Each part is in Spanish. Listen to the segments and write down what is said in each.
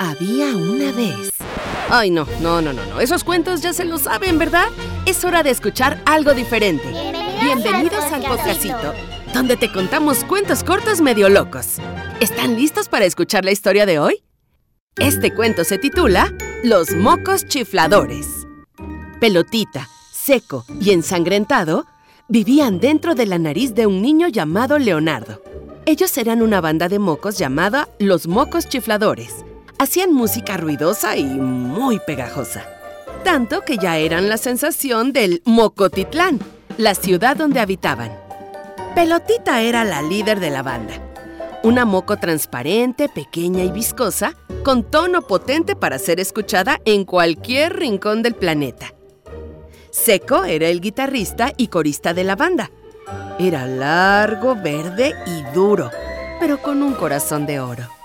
Había una vez. Ay, no, no, no, no, no. Esos cuentos ya se los saben, ¿verdad? Es hora de escuchar algo diferente. Bienvenidos, al podcastito, donde te contamos cuentos cortos medio locos. ¿Están listos para escuchar la historia de hoy? Este cuento se titula Los mocos chifladores. Pelotita, seco y ensangrentado vivían dentro de la nariz de un niño llamado Leonardo. Ellos eran una banda de mocos llamada Los Mocos Chifladores. Hacían música ruidosa y muy pegajosa. Tanto que ya eran la sensación del Mocotitlán, la ciudad donde habitaban. Pelotita era la líder de la banda. Una moco transparente, pequeña y viscosa, con tono potente para ser escuchada en cualquier rincón del planeta. Seco era el guitarrista y corista de la banda. Era largo, verde y duro, pero con un corazón de oro.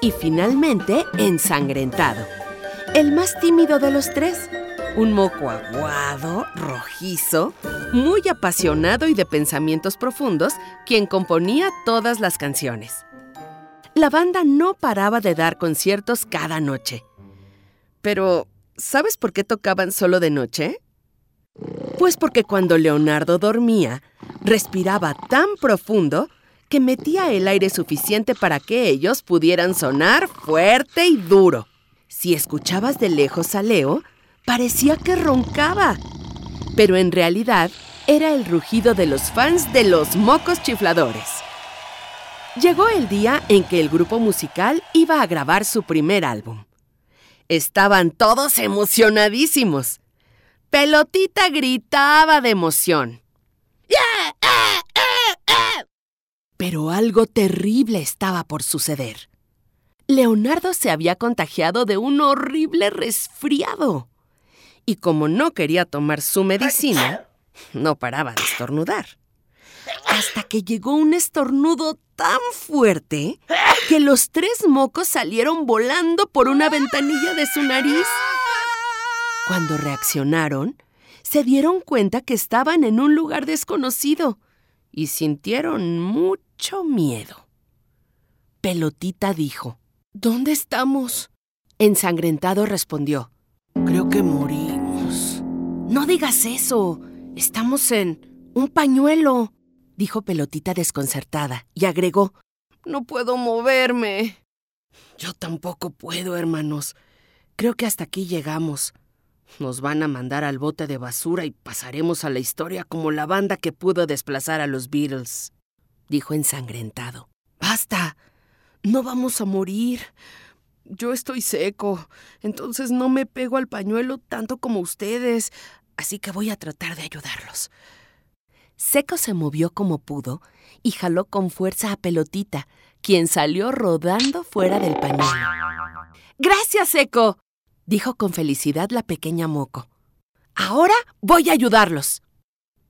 Y finalmente, ensangrentado. El más tímido de los tres. Un moco aguado, rojizo, muy apasionado y de pensamientos profundos, quien componía todas las canciones. La banda no paraba de dar conciertos cada noche. Pero, ¿sabes por qué tocaban solo de noche? Pues porque cuando Leonardo dormía, respiraba tan profundo que metía el aire suficiente para que ellos pudieran sonar fuerte y duro. Si escuchabas de lejos a Leo, parecía que roncaba. Pero en realidad era el rugido de los fans de los mocos chifladores. Llegó el día en que el grupo musical iba a grabar su primer álbum. Estaban todos emocionadísimos. Pelotita gritaba de emoción. Pero algo terrible estaba por suceder. Leonardo se había contagiado de un horrible resfriado. Y como no quería tomar su medicina, no paraba de estornudar. Hasta que llegó un estornudo tan fuerte que los tres mocos salieron volando por una ventanilla de su nariz. Cuando reaccionaron, se dieron cuenta que estaban en un lugar desconocido y sintieron mucho miedo. Pelotita dijo, ¿Dónde estamos? Ensangrentado respondió, Creo que morimos. No digas eso. Estamos en un pañuelo, dijo Pelotita desconcertada, y agregó, No puedo moverme. Yo tampoco puedo, hermanos. Creo que hasta aquí llegamos. Nos van a mandar al bote de basura y pasaremos a la historia como la banda que pudo desplazar a los Beatles, dijo ensangrentado. Basta. No vamos a morir. Yo estoy seco, entonces no me pego al pañuelo tanto como ustedes, así que voy a tratar de ayudarlos. Seco se movió como pudo y jaló con fuerza a Pelotita, quien salió rodando fuera del pañuelo. Gracias, Seco, dijo con felicidad la pequeña Moco. Ahora voy a ayudarlos.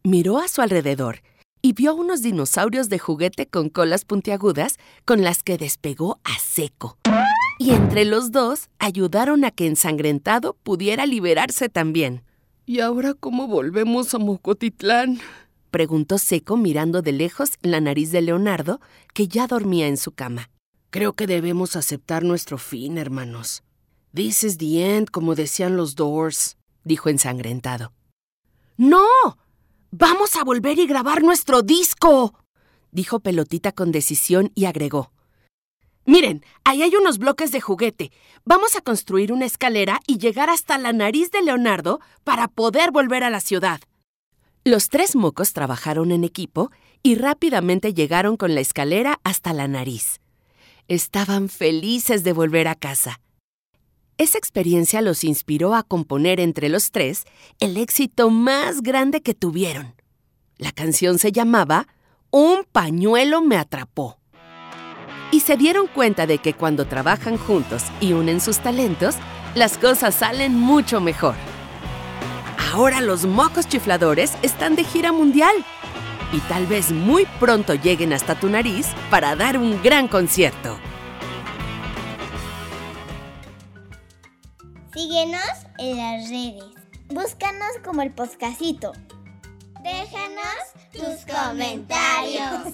Miró a su alrededor y vio unos dinosaurios de juguete con colas puntiagudas con las que despegó a seco. Y entre los dos ayudaron a que Ensangrentado pudiera liberarse también. ¿Y ahora cómo volvemos a Mocotitlán? preguntó Seco mirando de lejos la nariz de Leonardo, que ya dormía en su cama. Creo que debemos aceptar nuestro fin, hermanos, This is the end, como decían los Doors, dijo ensangrentado. ¡No! ¡Vamos a volver y grabar nuestro disco! dijo Pelotita con decisión y agregó. Miren, ahí hay unos bloques de juguete. Vamos a construir una escalera y llegar hasta la nariz de Leonardo para poder volver a la ciudad. Los tres mocos trabajaron en equipo y rápidamente llegaron con la escalera hasta la nariz. Estaban felices de volver a casa. Esa experiencia los inspiró a componer entre los tres el éxito más grande que tuvieron. La canción se llamaba Un pañuelo me atrapó. Y se dieron cuenta de que cuando trabajan juntos y unen sus talentos, las cosas salen mucho mejor. Ahora los mocos chifladores están de gira mundial y tal vez muy pronto lleguen hasta tu nariz para dar un gran concierto. En las redes. Búscanos como el podcastito. Déjanos tus comentarios.